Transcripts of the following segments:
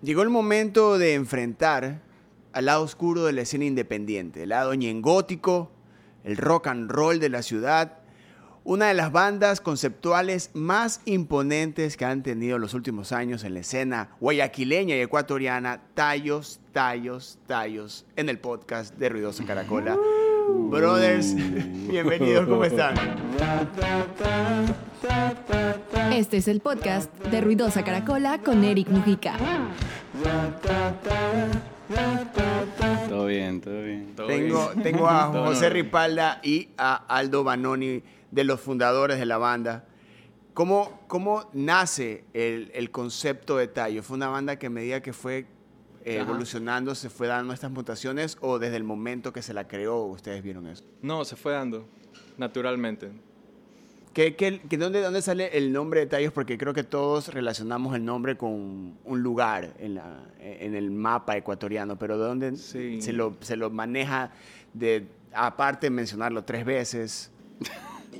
Llegó el momento de enfrentar al lado oscuro de la escena independiente, el lado ñengótico, el rock and roll de la ciudad, una de las bandas conceptuales más imponentes que han tenido los últimos años en la escena guayaquileña y ecuatoriana, Tallos, Tallos, Tallos, en el podcast de Ruidosa Caracola. Brothers, bienvenidos, ¿cómo están? Este es el podcast de Ruidosa Caracola con Eric Mujica. Todo bien, todo bien. Tengo, tengo a José Ripalda y a Aldo Banoni, de los fundadores de la banda. ¿Cómo, cómo nace el, el concepto de Tallo? ¿Fue una banda que a medida que fue eh, evolucionando se fue dando estas mutaciones o desde el momento que se la creó ustedes vieron eso? No, se fue dando naturalmente. ¿Qué, qué, qué- dónde, ¿Dónde sale el nombre de Tallos? Porque creo que todos relacionamos el nombre con un lugar en, la, en el mapa ecuatoriano, pero ¿de dónde Sí. se, lo, se lo maneja de, aparte de mencionarlo tres veces?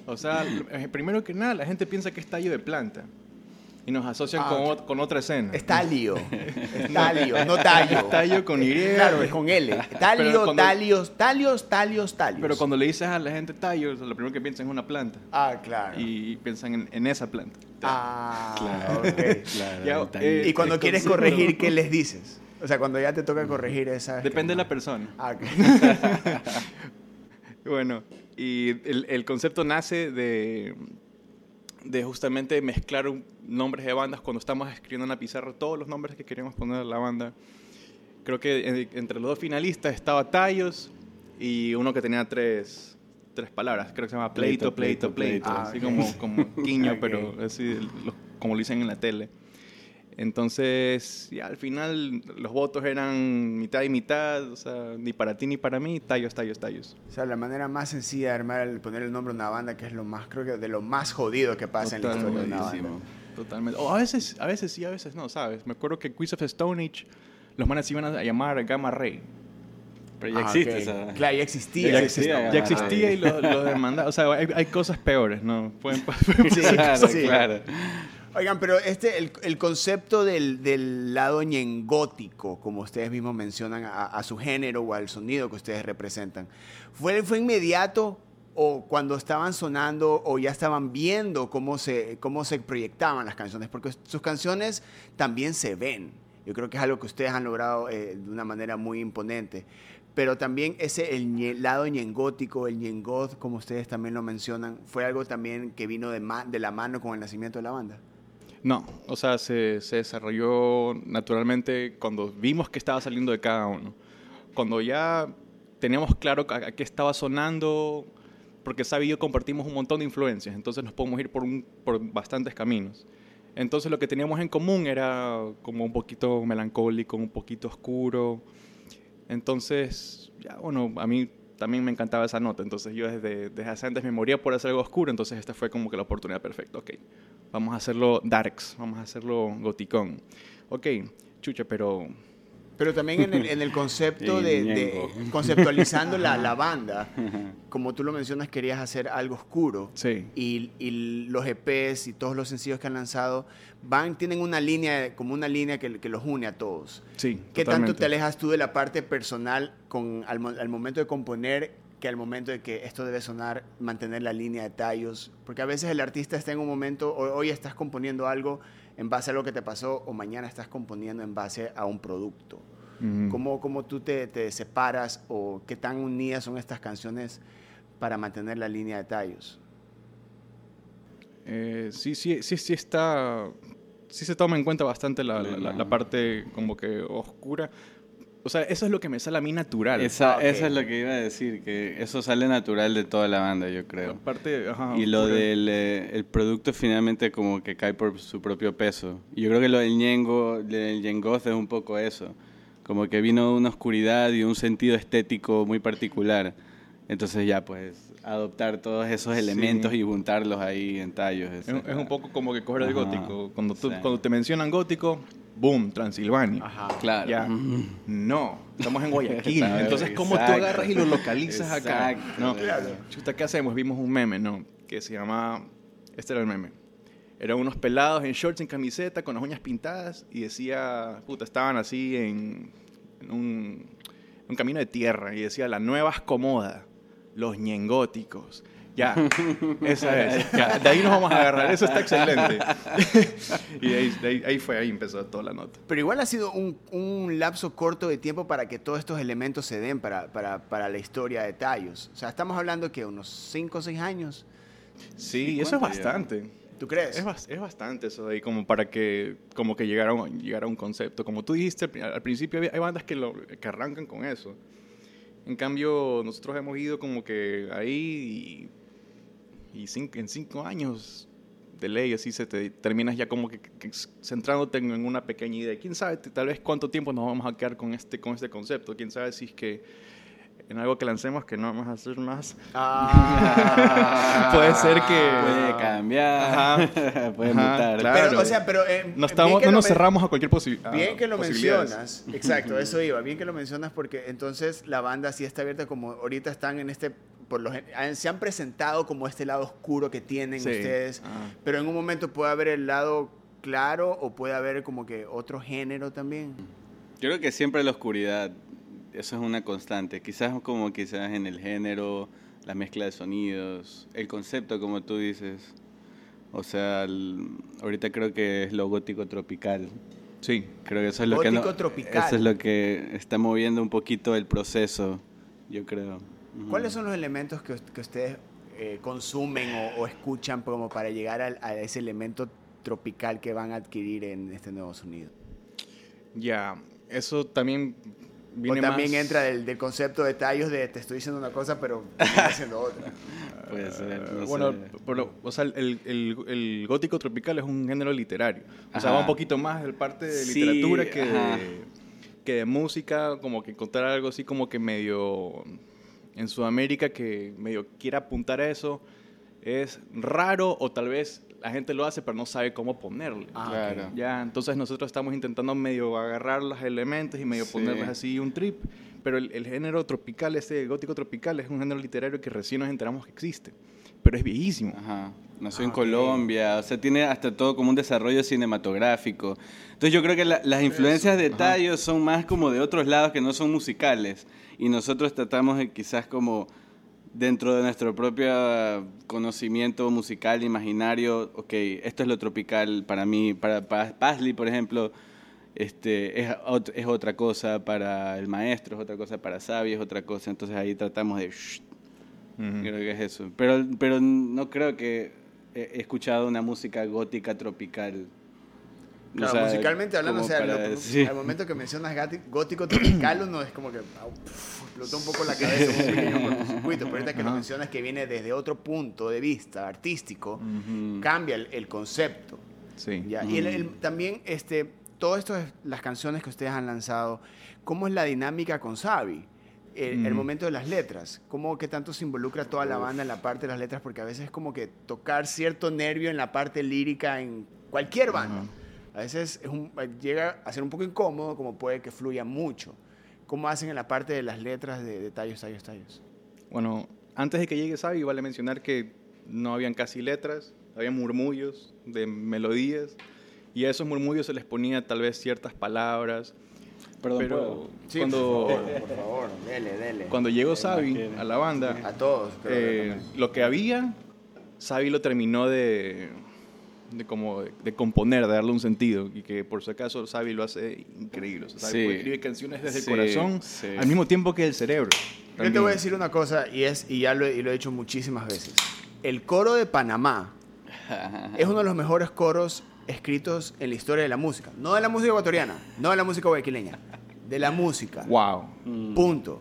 O sea, eh, primero que nada, la gente piensa que es tallo de planta y nos asocian Ah, con, ot- con otra escena. Es talio. Es talio, no tallo. Es tallo con Y. Claro, es con L. Talio, cuando- talios, talios, talios, talios. Pero cuando le dices a la gente tallo, lo primero que piensan es una planta Ah, claro. y piensan en, en esa planta. Ah, Claro. ok. Claro, Ya, eh. Y cuando quieres corregir, ¿qué les dices? O sea, cuando ya te toca corregir esa... Depende de la persona. Ah, ok. Bueno, y el, el concepto nace de, de justamente mezclar un- nombres de bandas cuando estamos escribiendo en la pizarra todos los nombres que queríamos poner a la banda. Creo que en- entre los dos finalistas estaba Tallos y uno que tenía tres, tres palabras. Creo que se llama Pleito, Pleito, Pleito, Pleito. pleito. Ah, así ok. como, como quiño, Ok. pero así lo- como lo dicen en la tele. Entonces, ya al final los votos eran mitad y mitad, o sea, ni para ti ni para mí, tallos, tallos, tallos. O sea, la manera más sencilla de armar, el poner el nombre de una banda, que es lo más, creo que de lo más jodido que pasa en la historia de una banda. Totalmente. O a veces, a veces sí, a veces no, ¿sabes? Me acuerdo que Quiz of Stone Age, los manes iban a llamar Gamma Ray. Pero ya Ah, existe ok. esa. Claro, ya existía. Ya existía. Ya existía y lo, lo demandaban. O sea, hay, hay cosas peores, ¿no? Pueden, pueden Sí, claro, sí. claro. Oigan, pero este, el, el concepto del, del lado ñengótico, como ustedes mismos mencionan, a, su género o al sonido que ustedes representan, ¿fue, fue inmediato o cuando estaban sonando o ya estaban viendo cómo se, cómo se proyectaban las canciones? Porque sus canciones también se ven. Yo creo que es algo que ustedes han logrado eh, de una manera muy imponente. Pero también ese el lado ñengótico, el ñengoth, como ustedes también lo mencionan, fue algo también que vino de, ma- de la mano con el nacimiento de la banda. No, o sea, se, desarrolló naturalmente cuando vimos que estaba saliendo de cada uno. Cuando ya teníamos claro a, qué estaba sonando, porque Sabi y yo compartimos un montón de influencias, entonces nos podemos ir por, un- por bastantes caminos. Entonces lo que teníamos en común era como un poquito melancólico, un poquito oscuro. Entonces, bueno, a mí también me encantaba esa nota, entonces yo desde, desde hace antes me moría por hacer algo oscuro, entonces esta fue como que la oportunidad perfecta, ok. Vamos a hacerlo darks, vamos a hacerlo goticón. Ok, chucha, pero Pero también en el, en el concepto de, de- conceptualizando la, la banda, como tú lo mencionas, querías hacer algo oscuro. sí, Y, y los EPs y todos los sencillos que han lanzado van, tienen una línea, como una línea que, que los une a todos. sí. ¿Qué tanto totalmente. te alejas tú de la parte personal con, al, al momento de componer que al momento de que esto debe sonar, mantener la línea de tallos? Porque a veces el artista está en un momento, hoy estás componiendo algo en base a lo que te pasó, o mañana estás componiendo en base a un producto. Ujú. ¿Cómo, cómo tú te, te separas o qué tan unidas son estas canciones para mantener la línea de tallos? Eh, sí, sí, sí, sí está. Sí se toma en cuenta bastante la, la- la- la parte como que oscura. O sea, eso es lo que me sale a mí natural. Esa, Ah, ok. Eso es lo que iba a decir, que eso sale natural de toda la banda, yo creo. parte, ajá, Y lo del eh, el producto finalmente como que cae por su propio peso. Y yo creo que lo del ñengo, del ñengoz es un poco eso. Como que vino una oscuridad y un sentido estético muy particular. Entonces ya pues adoptar todos esos Sí. elementos y juntarlos ahí en tallos. Es, es un poco como que coger el gótico. Cuando, tú- Sí. cuando te mencionan gótico, boom, Transilvania. Ajá. Claro. Ya. No, estamos en Guayaquil. Claro, Entonces, ¿cómo tú exacto. agarras y lo localizas acá? Exacto. No, Claro. Chuta, ¿qué hacemos? Vimos un meme, ¿no? Que se llama... Este era el meme. Eran unos pelados en shorts, en camiseta, con las uñas pintadas y decía, puta, estaban así en, en un, un camino de tierra y decía, la nueva escomoda, los ñengóticos. Ya, esa es. Ya, de ahí nos vamos a agarrar, eso está excelente. y de ahí, de ahí- ahí fue, ahí empezó toda la nota. Pero igual ha sido un, un lapso corto de tiempo para que todos estos elementos se den para, para, para la historia de Tallos. O sea, estamos hablando que unos 5 o 6 años. Sí, eso es bastante. ¿Tú crees? Es, es bastante eso de ahí, como para que, como que llegara, a un- llegara a un concepto. Como tú dijiste al, pri- al principio, hay bandas que, lo, que arrancan con eso. En cambio, nosotros hemos ido como que ahí y, y cin- en cinco años de ley, así se te terminas ya como que, que centrándote en una pequeña idea. ¿Quién sabe tal vez cuánto tiempo nos vamos a quedar con este, con este concepto? ¿Quién sabe si es que en algo que lancemos que no vamos a hacer más? Ah. Puede ser que- Puede cambiar, puede Ajá, mutar. claro. Pero, o sea, pero... eh, No, estamos, no nos cerramos a cualquier posi- a Bien que lo mencionas, exacto, eso iba, bien que lo mencionas porque entonces la banda sí está abierta como ahorita están en este, por lo gen- han- se han presentado como este lado oscuro que tienen Sí. ustedes, Ah. pero en un momento puede haber el lado claro o puede haber como que otro género también. Yo creo que siempre la oscuridad, eso es una constante. Quizás como quizás en el género, la mezcla de sonidos, el concepto como tú dices. O sea, el- ahorita creo que es lo gótico tropical. Sí. Creo que eso es lo que Gótico no- tropical. eso es lo que está moviendo un poquito el proceso, yo creo. ¿Cuáles son los elementos que, que ustedes eh, consumen o, o escuchan como para llegar a ese elemento tropical que van a adquirir en este nuevo sonido? Ya, eso también viene o también más- entra del, del concepto de tallos de te estoy diciendo una cosa pero estoy haciendo otra. Puede ser, no bueno, sé. pero, o sea, el, el- el gótico tropical es un género literario. O sea, Ajá. va un poquito más del parte de Sí, literatura que de, que de música, como que encontrar algo así como que medio en Sudamérica que medio quiera apuntar a eso es raro o tal vez la gente lo hace pero no sabe cómo ponerle. Ah, Claro. ok. Ya, entonces nosotros estamos intentando medio agarrar los elementos y medio Sí. ponerles así un trip. Pero el, el género tropical, ese gótico tropical, es un género literario que recién nos enteramos que existe. Pero es viejísimo. Ajá. Nació Ah, en. Colombia, o sea, tiene hasta todo como un desarrollo cinematográfico. Entonces yo creo que la- las influencias de Tallo son más como de otros lados que no son musicales. Y nosotros tratamos de quizás como dentro de nuestro propio conocimiento musical, imaginario, ok, esto es lo tropical para mí, para, para Paisley, por ejemplo, este, es, ot- es otra cosa, para el maestro es otra cosa, para Sabi es otra cosa, entonces ahí tratamos de... shh. Creo que es eso. Pero, pero no creo que he escuchado una música gótica tropical. O Claro, sea, musicalmente hablando, o sea, para lo- decir- al momento que mencionas gótico tropical, uno es como que pf, explotó un poco la cabeza, un pequeño cortocircuito, pero ahorita que lo mencionas que viene desde otro punto de vista artístico, Ujú. cambia el, el concepto. Sí. ¿ya? Y el- el- también, este, es las canciones que ustedes han lanzado, ¿cómo es la dinámica con Sabi? El, el Mm. momento de las letras, ¿cómo que tanto se involucra toda la banda en la parte de las letras? Porque a veces es como que tocar cierto nervio en la parte lírica en cualquier banda. A veces es un- llega a ser un poco incómodo, como puede que fluya mucho. ¿Cómo hacen en la parte de las letras de, de tallos, tallos, tallos? Bueno, antes de que llegue Sabi, vale mencionar que no habían casi letras, había murmullos de melodías, y a esos murmullos se les ponía tal vez ciertas palabras. Perdón, pero ¿puedo? cuando, por favor, dele, dele. cuando llegó Sabi a la banda, A todos, eh, lo que había, Sabi lo terminó de, de como de, de componer, de darle un sentido, y que por si acaso Sabi lo hace increíble. O sea, Sabi Sí. puede escribir canciones desde Sí, el corazón sí. al mismo tiempo que el cerebro. Yo te También. voy a decir una cosa, y, es, y ya lo, he- y lo he dicho muchísimas veces. El coro de Panamá es uno de los mejores coros escritos en la historia de la música. No de la música ecuatoriana, no de la música guayaquileña, de la música. Wow. Punto.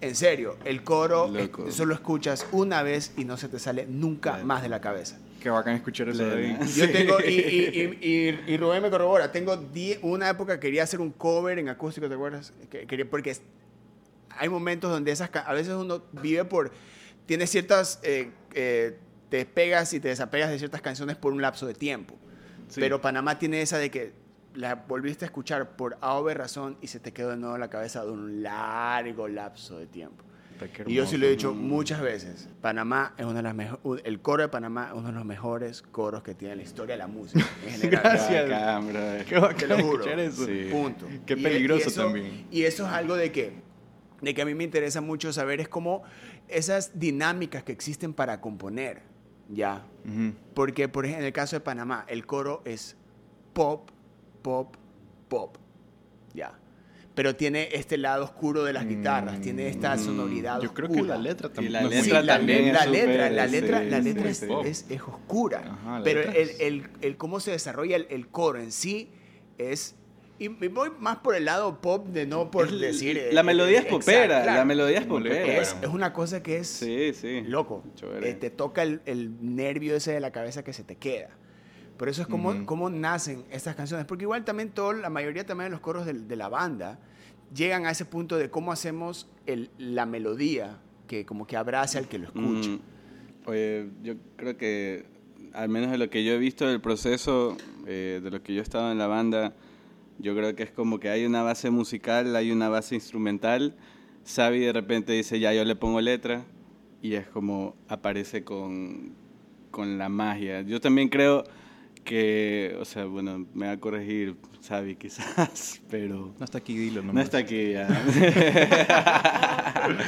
En serio, el coro Loco. eh, solo escuchas una vez y no se te sale nunca Claro. más de la cabeza. Qué bacán escuchar eso de ahí. Yo tengo, y, y, y, y- y Rubén me corrobora, tengo die- una época quería hacer un cover en acústico, ¿te acuerdas? Que- quería- porque hay momentos donde esas, a veces uno vive por, tiene ciertas, eh, eh, te despegas y te desapegas de ciertas canciones por un lapso de tiempo. Sí. Pero Panamá tiene esa de que la volviste a escuchar por A o B razón y se te quedó de nuevo en la cabeza de un largo lapso de tiempo. Puta, qué Y yo sí lo he hermoso. dicho muchas veces. Panamá es una de las mejores. El coro de Panamá es uno de los mejores coros que tiene la historia de la música. En general. Gracias. Bacán. Qué bacán Te lo juro. eso. Sí. Punto. Qué Y- y peligroso eso- también. Y eso es algo de que, de que a mí me interesa mucho saber es cómo esas dinámicas que existen para componer, ¿ya? Ujú. Porque, por ejemplo, en el caso de Panamá, el coro es pop, pop, pop, ¿ya? Pero tiene este lado oscuro de las guitarras, tiene esta Mm, sonoridad Yo creo oscura. que la letra también. la Sí, letra la, también le- es la súper, letra, la letra, la letra es, sí. es- es oscura. Ajá, pero el, el- el cómo se desarrolla el, el coro en sí es... Y me voy más por el lado pop de no por Es- decir... eh, la melodía es popera, claro. la melodía es popera. Es, es una cosa que es Sí, sí. loco. Eh, te toca el, el nervio ese de la cabeza que se te queda. Por eso es como, Ujú. como nacen estas canciones. Porque igual también todo, la mayoría también de los coros del- de, la banda llegan a ese punto de cómo hacemos el- la melodía que como que abrace al que lo escucha. Mm, Oye, yo creo que, al menos de lo que yo he visto del proceso, eh, de lo que yo he estado en la banda, yo creo que es como que hay una base musical, hay una base instrumental. Xavi de repente dice, ya yo le pongo letra, y es como aparece con, con la magia. Yo también creo que, o sea, bueno, me va a corregir Xavi quizás, pero... No está aquí, dilo No nomás. está aquí ya.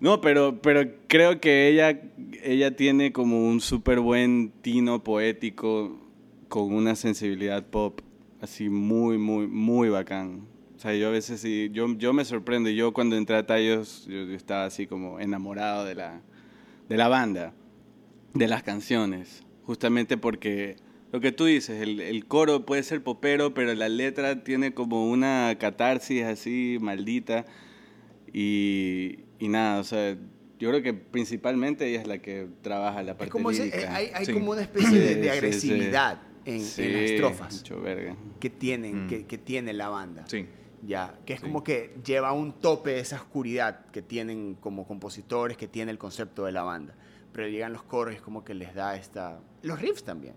no, pero, pero creo que ella, ella tiene como un súper buen tino poético con una sensibilidad pop así muy, muy, muy bacán. O sea, yo a veces sí, yo, yo me sorprendo. Yo cuando entré a Tallos, yo, yo estaba así como enamorado de la, de la banda, de las canciones. Justamente porque lo que tú dices, el, el coro puede ser popero, pero la letra tiene como una catarsis así maldita. Y, y nada, o sea, yo creo que principalmente ella es la que trabaja la parte Es como ese- lírica. eh, hay, hay Sí. como una especie de, Sí, de sí, agresividad En, Sí, en las estrofas mucho verga. que tienen, Mm. que, que tiene la banda. Sí. Ya, que es Sí. como que lleva a un tope esa oscuridad que tienen como compositores, que tiene el concepto de la banda. Pero llegan los coros y es como que les da esta... Los riffs también.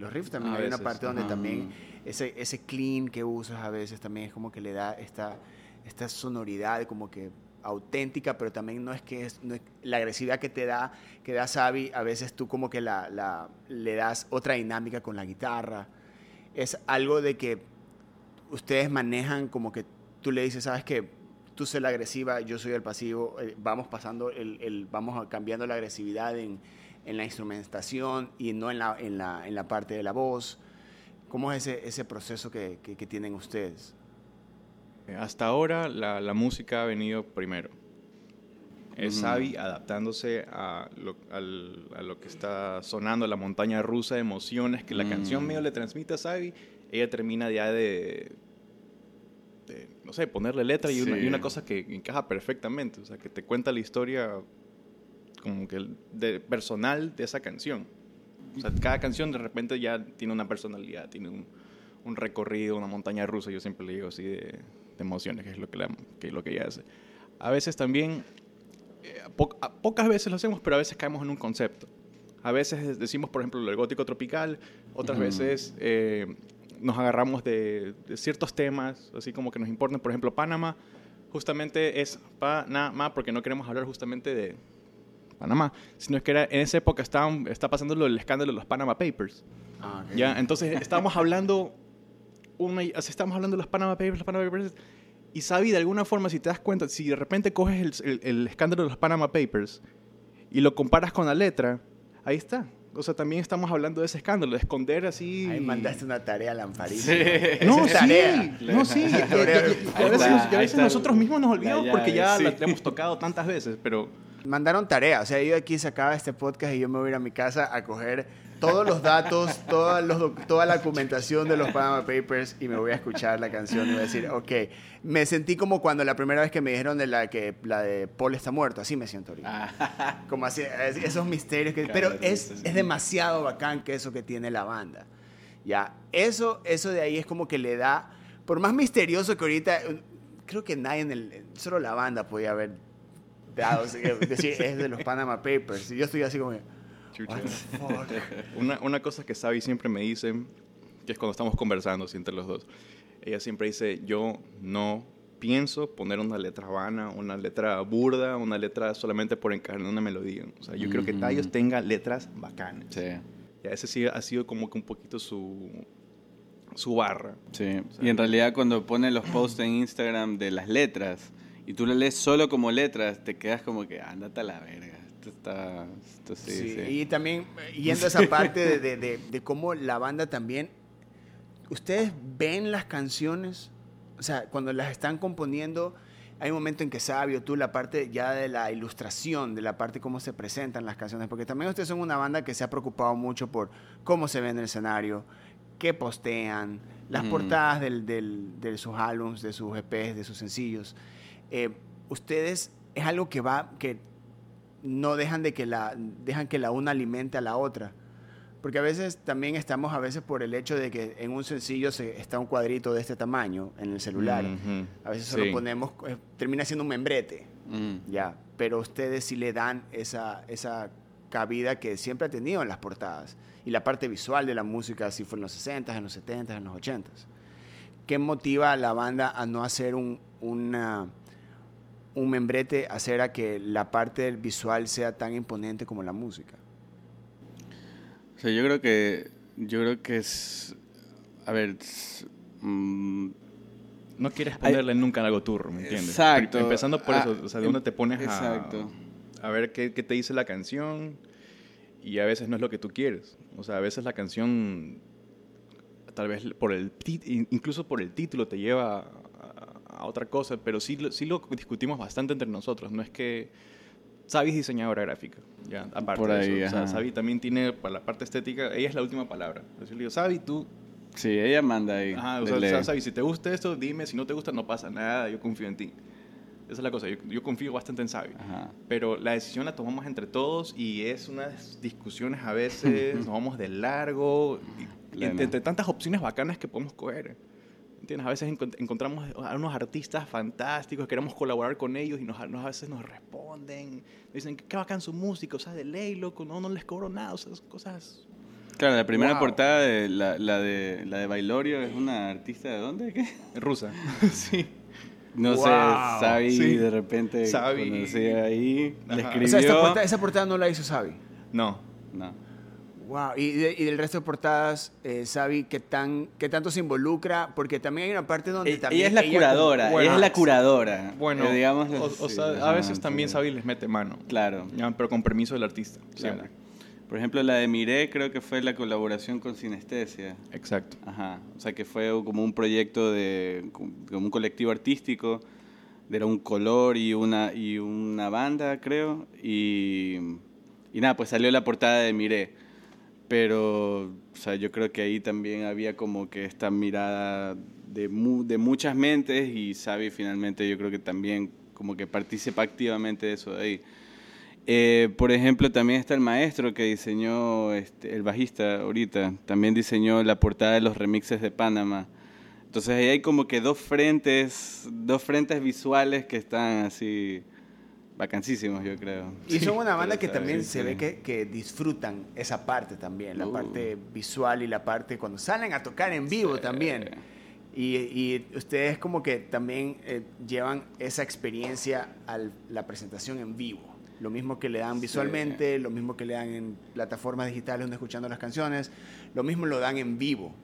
Los riffs también. A Hay una veces, parte donde ajá. también ese, ese clean que usas a veces también es como que le da esta, esta sonoridad como que auténtica, pero también no es que es, no es- la agresividad que te da, que da Xavi, a veces tú como que la, la- le das otra dinámica con la guitarra. Es algo de que ustedes manejan como que tú le dices, sabes que tú soy la agresiva, yo soy el pasivo, eh, vamos pasando, el, el- vamos cambiando la agresividad en, en la instrumentación y no en la, en la, en la parte de la voz. ¿Cómo es ese, ese proceso que, que- que tienen ustedes? Eh, Hasta ahora la, la música ha venido primero. Es adaptándose a lo, al- a lo que está sonando, la montaña rusa de emociones que la canción Mm. medio le transmite a Xavi. Ella termina ya de, de, no sé, ponerle letra y, una, y una cosa que encaja perfectamente. O sea, que te cuenta la historia como que de, personal de esa canción. O sea, cada canción de repente ya tiene una personalidad, tiene un, un recorrido, una montaña rusa, yo siempre le digo así, de, de emociones, que es lo que, la- que es lo que ella hace. A veces también, eh, po- a- pocas veces lo hacemos, pero a veces caemos en un concepto. A veces decimos, por ejemplo, el gótico tropical, otras veces eh, nos agarramos de, de ciertos temas, así como que nos importan, por ejemplo, Panamá, justamente es Panamá, porque no queremos hablar justamente de Panamá, sino es que era, en esa época estaban, está pasando lo del escándalo de los Panama Papers. Ah. Ya, entonces estábamos hablando, una, estábamos hablando de los Panama Papers, los Panama Papers, y Sabi, de alguna forma, si te das cuenta, si de repente coges el, el- el escándalo de los Panama Papers y lo comparas con la letra, ahí está. O sea, también estamos hablando de ese escándalo, de esconder así... Ahí mandaste una tarea lamparita. Sí. No, es tarea. sí, no, sí. y- y- y- y a veces, nos- a nosotros mismos nos olvidamos la porque ya la sí. hemos tocado tantas veces, pero... Mandaron tarea, o sea, yo aquí sacaba este podcast y yo me voy a ir a mi casa a coger todos los datos, toda, los toda la documentación de los Panama Papers y me voy a escuchar la canción y voy a decir, ok, me sentí como cuando la primera vez que me dijeron de la que la de Paul está muerto, así me siento ahorita. Ah, Como así, es- esos misterios que... Pero es, es demasiado bacán que eso que tiene la banda. Ya, eso, eso de ahí es como que le da, por más misterioso que ahorita, eh, creo que nadie en el, solo la banda podía haber dado, o sea, decir, es de los Panama Papers. Y yo estoy así como, Chucha. what the fuck? Una, una cosa que Sabi siempre me dice, que es cuando estamos conversando así entre los dos, ella siempre dice, yo no pienso poner una letra vana, una letra burda, una letra solamente por encarnar una melodía. O sea, yo creo que. Tallos tenga letras bacanas. Sí, Ya ese sí ha sido como que un poquito su, su barra. sí. Y en realidad cuando pone los posts en Instagram de las letras y tú lo lees solo como letras, te quedas como que ándate a la verga. Esto está... Esto sí, Sí, sí. Y también yendo a esa parte de, de- de- de cómo la banda también, ustedes ven las canciones, o sea, cuando las están componiendo, hay un momento en que Sabio, tú, la parte ya de la ilustración, de la parte cómo se presentan las canciones, porque también ustedes son una banda que se ha preocupado mucho por cómo se ven en el escenario, qué postean, las portadas del- del- de sus álbums, de sus EPs, de sus sencillos. Eh, ustedes es algo que va, que no dejan de que la dejan que la una alimente a la otra. Porque a veces también estamos a veces por el hecho de que en un sencillo se, está un cuadrito de este tamaño en el celular. A veces solo Sí. ponemos eh, termina siendo un membrete. Mm. ya. Pero ustedes sí le dan esa esa cabida que siempre ha tenido en las portadas. Y la parte visual de la música así fue en los 60 en los 70 en los 80 ¿qué motiva a la banda a no hacer un una un membrete hacer a que la parte del visual sea tan imponente como la música. O sea, yo creo que yo creo que es a ver, es, mm, No quieres ponerle nunca algo turro, ¿me entiendes? Exacto. Empezando por Ah, eso, o sea, de dónde te pones a, exacto. a ver qué, qué te dice la canción y a veces no es lo que tú quieres. O sea, a veces la canción, tal vez por el incluso por el título te lleva a, otra cosa, pero sí, sí lo discutimos bastante entre nosotros. No es que Sabi es diseñadora gráfica, ya, aparte Por de ahí, eso. O sea. Sabi también tiene, para la parte estética, ella es la última palabra. Yo le digo, Sabi, tú sí, ella manda ahí. Ajá, o de sea, sea, Sabi, si te gusta esto, dime, si no te gusta, no pasa nada, yo confío en ti. Esa es la cosa, yo, yo confío bastante en Sabi. Ajá. Pero la decisión la tomamos entre todos y es unas discusiones a veces, nos vamos de largo, y- entre, entre tantas opciones bacanas que podemos coger. ¿Entiendes? A veces encont- encontramos a unos artistas fantásticos, queremos colaborar con ellos y nos, nos- a veces nos responden, dicen, qué bacán su música, o sea, de ley, loco, no, no les cobro nada, o sea, esas cosas... Claro, la primera Wow. portada de la, la de la de Bailorio es una artista de dónde? ¿Qué? Rusa. sí. No Wow. sé, Sabi Sí. de repente Sabi. conocía ahí, le escribió. O sea, esta portada, esa portada no la hizo Sabi. No, No. Wow. Y, de- y del resto de portadas, eh, Sabi, ¿qué, tan, ¿qué tanto se involucra? Porque también hay una parte donde E- también... ella es la curadora, bueno, ella es la curadora. Bueno, eh, digamos, o, o sí, sea, ajá, a veces también. Sabi les mete mano. Claro, Ya, pero con permiso del artista. claro. Siempre. Por ejemplo, la de Miré creo que fue la colaboración con Sinestesia. Exacto. Ajá, o sea que fue como un proyecto de como un colectivo artístico, era un color y una y una banda, creo, y, y nada, pues salió la portada de Miré. Pero, o sea, yo creo que ahí también había como que esta mirada de, mu- de muchas mentes y Xavi finalmente yo creo que también como que participa activamente de eso de ahí. Eh, por ejemplo, también está el maestro que diseñó, este, el bajista ahorita, también diseñó la portada de los remixes de Panamá. Entonces ahí hay como que dos frentes, dos frentes visuales que están así vacancísimos, yo creo. Y son una banda que también se Sí. ve que, que disfrutan esa parte también, la Uh. parte visual y la parte cuando salen a tocar en vivo Sí. también. Y, y ustedes como que también eh, llevan esa experiencia a la presentación en vivo. Lo mismo que le dan Sí. visualmente, lo mismo que le dan en plataformas digitales donde escuchando las canciones, lo mismo lo dan en vivo.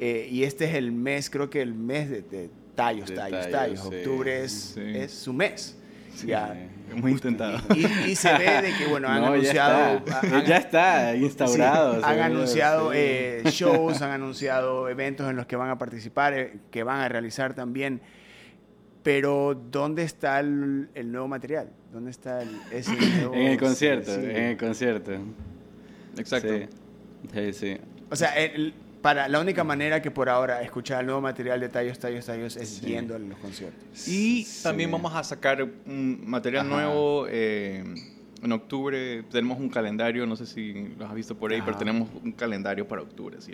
Eh, y este es el mes, creo que el mes de, de tallos, De tallos, tallos, tallos. sí. Octubre es, Sí. es su mes. Sí. Ya. Hemos intentado. Y, y se ve de que, bueno, han No, ya anunciado... está. han- ya está instaurado. Sí, han anunciado sí. eh, shows, han anunciado eventos en los que van a participar, eh, que van a realizar también. Pero, ¿dónde está el, el nuevo material? ¿Dónde está el, ese nuevo En el concierto, en el concierto. Exacto. Sí, sí. sí. O sea, el- para la única manera que por ahora escuchar el nuevo material de Tallos, Tallos, Tallos es Sí. yendo a los conciertos. Y Sí. también vamos a sacar un material Ajá. nuevo eh, en octubre. Tenemos un calendario, no sé si lo has visto por ahí, Ajá. pero tenemos un calendario para octubre. Sí,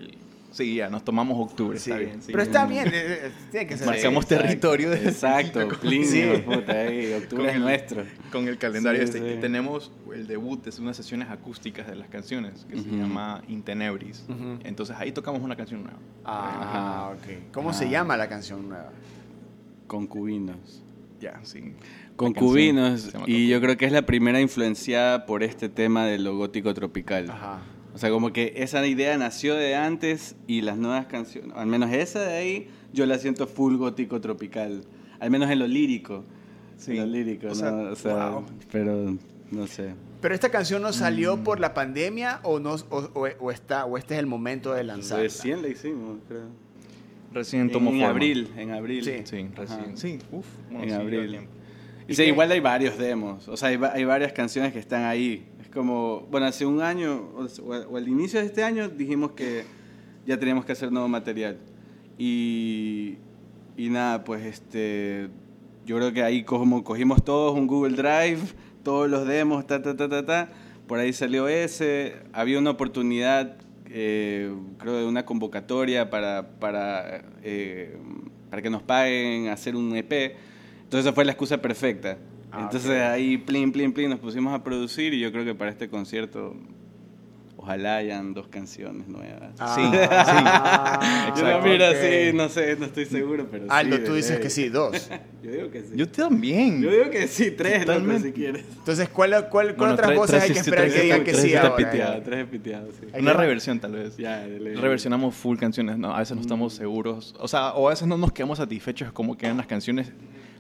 sí, ya nos tomamos octubre. Sí. Está bien. sí. Pero está bien, eh, eh, tiene que ser Marcamos exacto, territorio el Exacto. Plinio, Sí. puta, ahí, octubre Con es el- nuestro. Con el calendario Sí, este. sí. Y tenemos el debut, es unas sesiones acústicas de las canciones que se llama Intenebris. Entonces ahí tocamos una canción nueva. Ah, Ajá. ok. ¿Cómo Ah. se llama la canción nueva? Concubinos. Ya, sí. Concubinos, y yo creo que es la primera influenciada por este tema de lo gótico tropical. Ajá. O sea, como que esa idea nació de antes y las nuevas canciones, al menos esa de ahí, yo la siento full gótico tropical. Al menos en lo lírico. Sí. En lo lírico, O ¿no? sea, O sea, wow. pero no sé. Pero esta canción no Mm. salió por la pandemia o no o, o- o está o este es el momento de lanzarla. Recién la hicimos, creo. Recién tomó en forma. abril, en abril. Sí. Sí, recién. Sí, uff. En abril. ¿Y sí, igual hay varios demos, o sea, hay, hay varias canciones que están ahí. Es como, bueno, hace un año, o, o al inicio de este año, dijimos que ya teníamos que hacer nuevo material. Y, y nada, pues este, yo creo que ahí como cogimos todos un Google Drive, todos los demos, ta, ta, ta, ta, ta. Por ahí salió ese. Había una oportunidad, eh, creo, de una convocatoria para, para, eh, para que nos paguen hacer un EP. Entonces esa fue la excusa perfecta. Ah, Entonces ok. ahí, plin, plin, plin, nos pusimos a producir y yo creo que para este concierto ojalá hayan dos canciones nuevas. Ah, Yo ok. no, mira, sí, no sé, no estoy seguro, pero Aldo, sí, tú dices ley. que sí, dos. Yo digo que sí. Yo también. Yo digo que sí, tres, loco, si quieres. Entonces, ¿cuál, cuál, cuál Bueno, otras tres- voces tres hay que sí, esperar tres que sí, digan que tres sí sí, ahora? piteado, tres piteado, sí. Hay Una que- reversión tal vez. Ya. Reversionamos full canciones, no, a veces no estamos seguros, o sea, o a veces no nos quedamos satisfechos de cómo quedan las canciones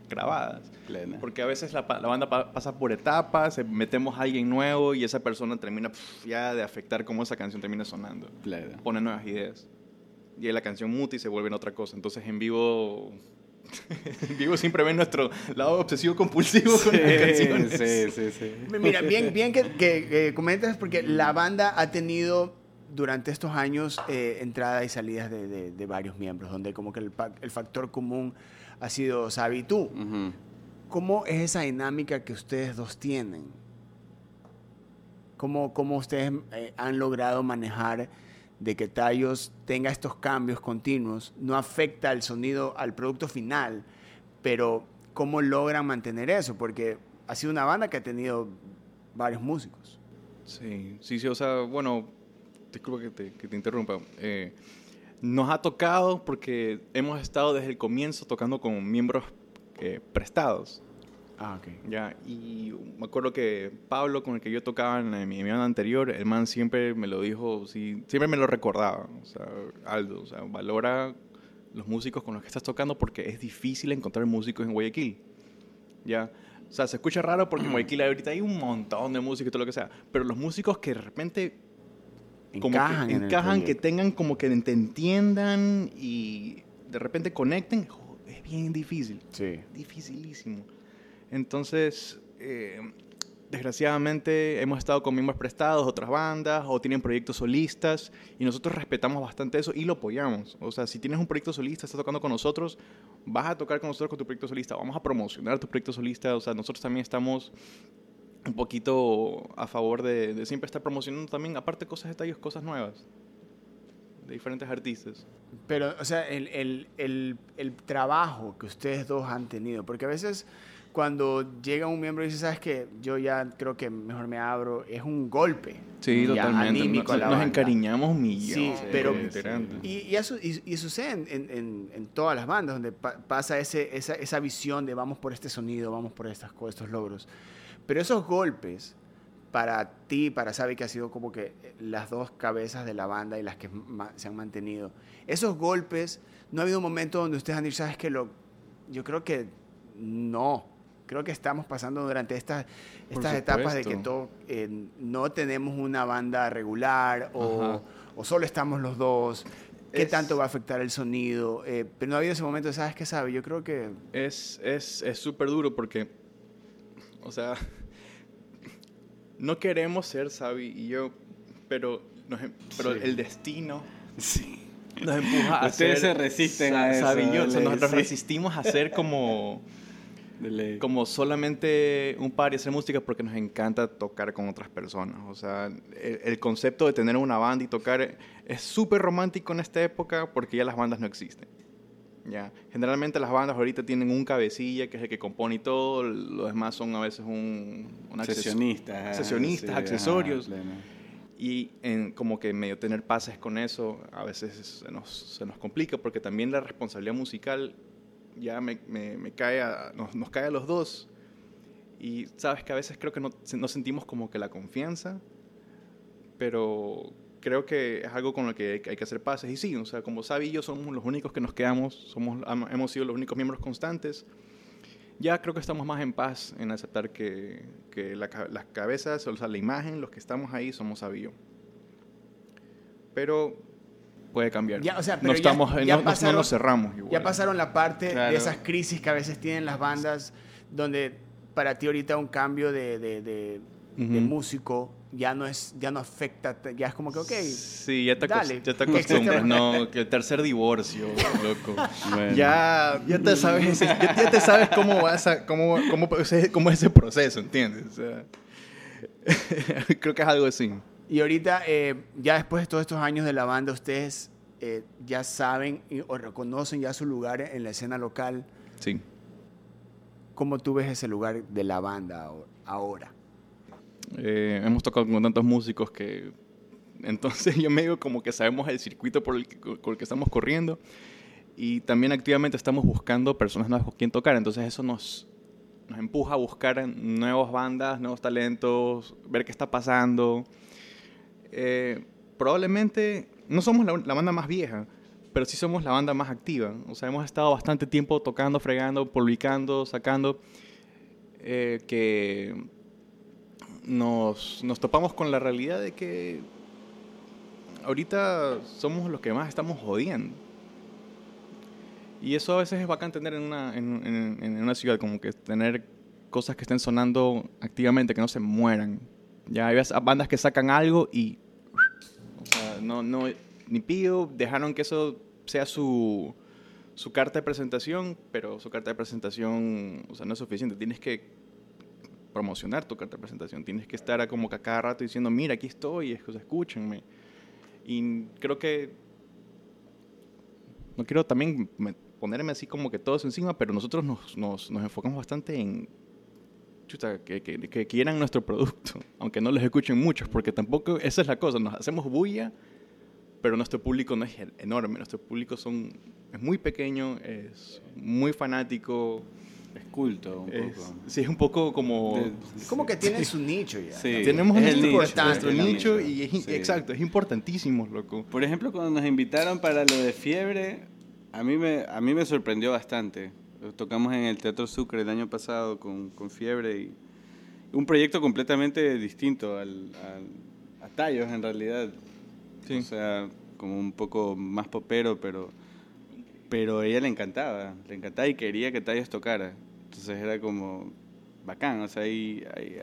grabadas. Plena. Porque a veces la, la banda pa- pasa por etapas, eh, metemos a alguien nuevo y esa persona termina pf, ya de afectar cómo esa canción termina sonando. Plena. Pone nuevas ideas. Y ahí la canción muta y se vuelve en otra cosa. Entonces en vivo... en vivo siempre ven nuestro lado obsesivo compulsivo con las canciones. Sí, sí, sí. Mira, bien, bien que, que- que comentas porque la banda ha tenido durante estos años eh, entradas y salidas de, de- de varios miembros, donde como que el, el factor común ha sido Sabi y tú. Ujú. ¿Cómo es esa dinámica que ustedes dos tienen? ¿Cómo, cómo ustedes eh, han logrado manejar de que Tallos tenga estos cambios continuos? No afecta el sonido al producto final, pero ¿cómo logran mantener eso? Porque ha sido una banda que ha tenido varios músicos. Sí, sí, sí, o sea, bueno, disculpa que te, que te interrumpa. Eh, nos ha tocado porque hemos estado desde el comienzo tocando con miembros eh, prestados. Ah, ok. Ya, y me acuerdo que Pablo, con el que yo tocaba en, mi, en mi banda anterior, el man siempre me lo dijo, sí, siempre me lo recordaba. O sea, Aldo, o sea, valora los músicos con los que estás tocando porque es difícil encontrar músicos en Guayaquil. Ya, o sea, se escucha raro porque en Guayaquil ahorita hay un montón de música y todo lo que sea, pero los músicos que de repente como que Encajan en el encajan, que tengan como que te entiendan y de repente conecten, jo, es bien difícil Sí. dificilísimo. Entonces, eh, desgraciadamente hemos estado con miembros prestados, otras bandas, o tienen proyectos solistas, y nosotros respetamos bastante eso y lo apoyamos. O sea, si tienes un proyecto solista, estás tocando con nosotros, vas a tocar con nosotros con tu proyecto solista, vamos a promocionar tu proyecto solista. O sea, nosotros también estamos un poquito a favor de, de siempre estar promocionando también, aparte cosas detalles, cosas nuevas, de diferentes artistas. Pero, o sea, el, el- el- el trabajo que ustedes dos han tenido, porque a veces cuando llega un miembro y dice, sabes que yo ya creo que mejor me abro, es un golpe. Sí, ya totalmente. a Nos, la nos encariñamos millones. Sí, pero-. Y, y eso, y, y sucede en, en- todas las bandas, donde pa- pasa ese, esa, esa visión de vamos por este sonido, vamos por estas, estos logros. Pero esos golpes, para ti, para Sabi, que ha sido como que las dos cabezas de la banda y las que se han mantenido, esos golpes, no ha habido un momento donde ustedes han dicho, sabes que lo, yo creo que no. Creo que estamos pasando durante estas, estas etapas de que todo, eh, no tenemos una banda regular o, o solo estamos los dos. ¿Qué Es- tanto va a afectar el sonido? Eh, pero no ha habido ese momento, ¿sabes qué sabe? Yo creo que... Es es es súper duro porque, o sea, no queremos ser Sabi y yo, pero, nos em- pero Sí. el destino Sí. nos empuja a Ustedes ser se resisten a eso, Sabi y yo. O sea, nosotros sí. resistimos a ser como, como solamente un par y hacer música porque nos encanta tocar con otras personas. O sea, el, el concepto de tener una banda y tocar es súper romántico en esta época porque ya las bandas no existen. Ya. Generalmente las bandas ahorita tienen un cabecilla que es el que compone y todo, los demás son a veces un, un acceso- Sesionistas. sesionistas, sí, accesorios. ajá. Y en como que medio tener pases con eso, a veces se nos, se nos complica porque también la responsabilidad musical ya me, me- me cae a- nos, nos cae a los dos. Y sabes que a veces creo que no, no sentimos como que la confianza, pero creo que es algo con lo que hay, que- hacer pases. Y sí, o sea, como Sabi y yo somos los únicos que nos quedamos, somos, hemos sido los únicos miembros constantes, ya creo que estamos más en paz en aceptar que, que la las cabezas, o sea, la imagen, los que estamos ahí somos Sabi y yo. Pero puede cambiar. Ya, o sea, no, pero ya- estamos, ya no- no- no, pasaron- nos cerramos igual. Ya pasaron la parte Claro. de esas crisis que a veces tienen las bandas, donde para ti ahorita un cambio de, de- de- de Ujú. músico ya no es ya no afecta, ya es como que, ok, Sí, ya te, Dale. ya te acostumbras, no, que el tercer divorcio, loco. Bueno. Ya, ya te sabes, ya, ya te sabes cómo vas a, cómo, cómo, cómo es ese proceso, ¿entiendes? O sea, creo que es algo así. Y ahorita, eh, ya después de todos estos años de la banda, ustedes eh, ya saben y- o reconocen ya su lugar en la escena local. Sí. ¿Cómo tú ves ese lugar de la banda ahor- ahora? Eh, hemos tocado con tantos músicos que entonces yo medio como que sabemos el circuito por el que, por el que estamos corriendo y también activamente estamos buscando personas nuevas con quien tocar, entonces eso nos, nos empuja a buscar nuevas bandas, nuevos talentos, ver qué está pasando. Eh, probablemente no somos la, la banda más vieja, pero sí somos la banda más activa. O sea, hemos estado bastante tiempo tocando, fregando, publicando, sacando, eh, que nos, nos topamos con la realidad de que ahorita somos los que más estamos jodiendo. Y eso a veces es bacán tener en una, en, una ciudad, como que tener cosas que estén sonando activamente, que no se mueran. Ya hay bandas que sacan algo y... O sea, no, no, ni pido, dejaron que eso sea su, su carta de presentación, pero su carta de presentación, o sea, no es suficiente. Tienes que promocionar tu carta de presentación. Tienes que estar como que a cada rato diciendo, mira, aquí estoy, es- escúchenme. Y creo que no quiero también me- ponerme así como que todos encima, pero nosotros nos, nos, nos enfocamos bastante en chuta, que, que, que quieran nuestro producto, aunque no los escuchen muchos, porque tampoco, esa es la cosa, nos hacemos bulla, pero nuestro público no es enorme, nuestro público son, es muy pequeño, es muy fanático, Es culto un es, poco. sí, es un poco como... De- Como que tienen su nicho ya. Sí, Tenemos es el nicho, nuestro es el nicho y es, sí. exacto, es importantísimo, loco. Por ejemplo, cuando nos invitaron para lo de fiebre, a mí me, a mí me sorprendió bastante. Tocamos en el Teatro Sucre el año pasado con, con fiebre y un proyecto completamente distinto al, al- a Tallos en realidad. Sí. O sea, como un poco más popero, pero, pero a ella le encantaba, le encantaba y quería que Tallos tocara. Entonces era como bacán, o sea, hay, hay,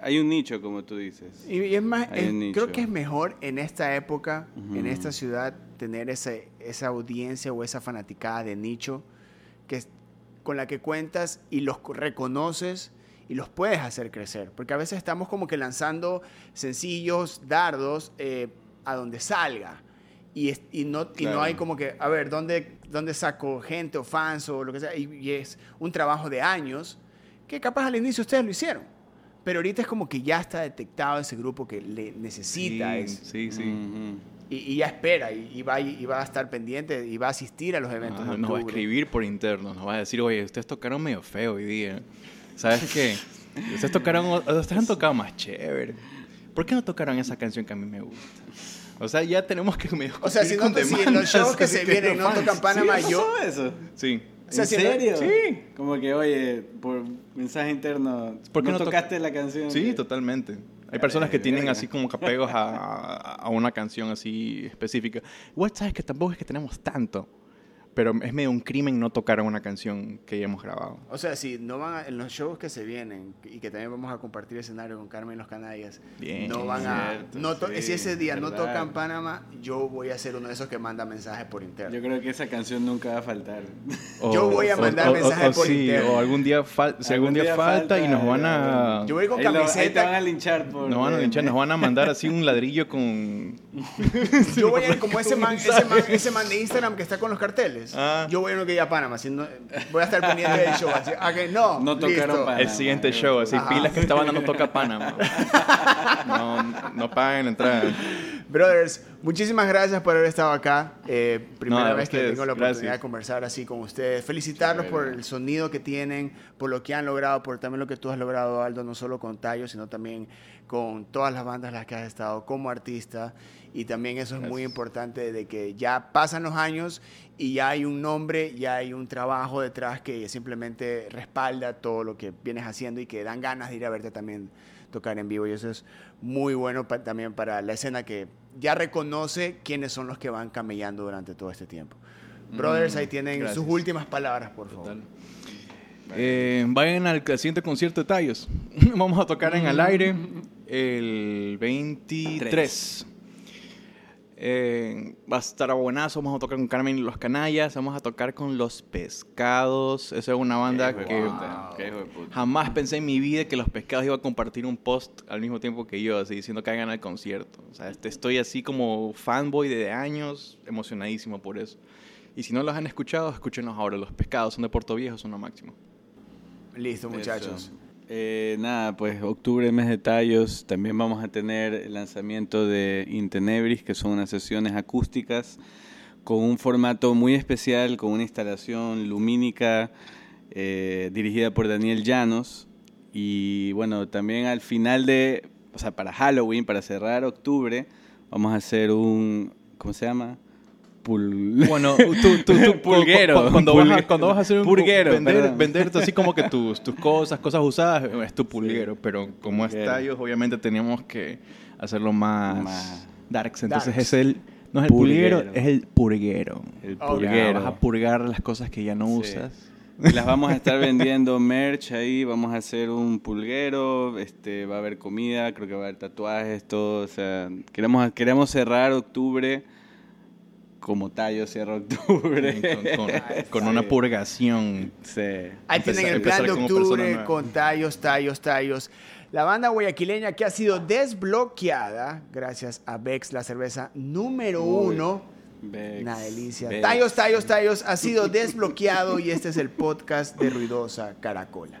hay un nicho, como tú dices. Y, es más, es- creo que es mejor en esta época, en Ujú. esta ciudad, tener ese, esa audiencia o esa fanaticada de nicho que, con la que cuentas y los co- reconoces y los puedes hacer crecer. Porque a veces estamos como que lanzando sencillos, dardos, eh, a donde salga. Y, es- y, no, y no Claro. hay como que, a ver, ¿dónde, ¿dónde saco gente o fans o lo que sea? Y, y es un trabajo de años que capaz al inicio ustedes lo hicieron. Pero ahorita es como que ya está detectado ese grupo que le necesita sí, eso. sí, sí. Ujú. Y, y ya espera y, y va, y va a estar pendiente y va a asistir a los eventos. Ah, de nos va a escribir por interno, nos va a decir, oye, ustedes tocaron medio feo hoy día. ¿Sabes qué? Ustedes tocaron, ustedes han tocado más chévere. ¿Por qué no tocaron esa canción que a mí me gusta? O sea, ya tenemos que medio O sea, si, no, si en los shows que se vienen no tocan Panamá, ¿Sí yo... eso? Sí. O sea, ¿En si no- serio? Sí. Como que, oye, por mensaje interno, ¿Por qué no, no to- tocaste la canción? Sí, que- totalmente. Hay personas que tienen así como que apegos a, a- a una canción así específica. Igual sabes que tampoco es que tenemos tanto, pero es medio un crimen no tocar una canción que ya hemos grabado. O sea, si no van a- en los shows que se vienen y que también vamos a compartir escenario con Carmen y los Canallas, Bien, no van a... cierto, no to- sí, si ese día no verdad. tocan Panamá, yo voy a ser uno de esos que manda mensajes por interno. Yo creo que esa canción nunca va a faltar. Yo voy a mandar mensajes por sí, interno. o algún día, fal- si algún, día, falta, y nos van a... Yo voy con Ahí, lo- ahí te camiseta. van a linchar por... Nos van a linchar, nos van a mandar así un ladrillo con... Yo voy a ir como ese man, ese, man, ese man de Instagram que está con los carteles. Ah. Yo voy a uno que ya a Panamá. si no- voy a estar pendiente del show. Así, ah, que no, No tocaron listo. Panamá. El siguiente show, así, Ajá. pilas que esta banda no toca Panamá. No, no paguen la entrada. Brothers, Muchísimas gracias por haber estado acá. Eh, primera No, a vez que ustedes, tengo la oportunidad gracias. de conversar así con ustedes. Felicitarlos por el sonido que tienen, por lo que han logrado, por también lo que tú has logrado, Aldo, no solo con Tayo, sino también con todas las bandas en las que has estado como artista. Y también eso es muy importante de que ya pasan los años y ya hay un nombre, ya hay un trabajo detrás que simplemente respalda todo lo que vienes haciendo y que dan ganas de ir a verte también tocar en vivo y eso es muy bueno pa- también para la escena que ya reconoce quiénes son los que van camellando durante todo este tiempo. Brothers, ahí tienen gracias. sus últimas palabras, por favor. Total. Eh, vayan al siguiente concierto de Tallos. Vamos a tocar en al aire el 23. Eh, va a estar buenazo. Vamos a tocar con Carmen y los Canallas. Vamos a tocar con Los Pescados. Esa es una banda que jamás pensé en mi vida que Los Pescados iba a compartir un post al mismo tiempo que yo, así diciendo que hagan al concierto. O sea, este, estoy así como fanboy de años, emocionadísimo por eso. Y si no los han escuchado, escúchenos ahora. Los Pescados son de Puerto Viejo, son lo máximo. Listo, muchachos. Eso. Eh, nada, pues octubre, mes de tallos. También vamos a tener el lanzamiento de Intenebris, que son unas sesiones acústicas con un formato muy especial, con una instalación lumínica eh, dirigida por Daniel Llanos. Y bueno, también al final de, o sea, para Halloween, para cerrar octubre, vamos a hacer un, ¿cómo se llama? Pul- Bueno, tú, tú, tú- Pulguero. cu- cu- Cuando, vas a, Pulguero. cuando vas a hacer un Purguero, vender, venderte así como que tus, tus cosas, cosas usadas, es tu pulguero. Pero como es Pulguero. tallos, obviamente teníamos que hacerlo más, Más darks. Entonces darks. es el, no es el pulguero, Purguero. es el purguero. el Ya, pulguero. vas a purgar las cosas que ya no Sí. usas. Las vamos a estar vendiendo merch ahí, vamos a hacer un pulguero, este, va a haber comida, creo que va a haber tatuajes, todo, o sea, queremos, queremos cerrar octubre como tallo cierra octubre. Con, con- con una purgación. Sí. Ahí tienen el plan de octubre con tallos, tallos, tallos. La banda guayaquileña que ha sido desbloqueada gracias a Bex, la cerveza número Uy, uno. Bex, Una delicia. Bex. Tallos, tallos, tallos ha sido desbloqueado y este es el podcast de Ruidosa Caracola.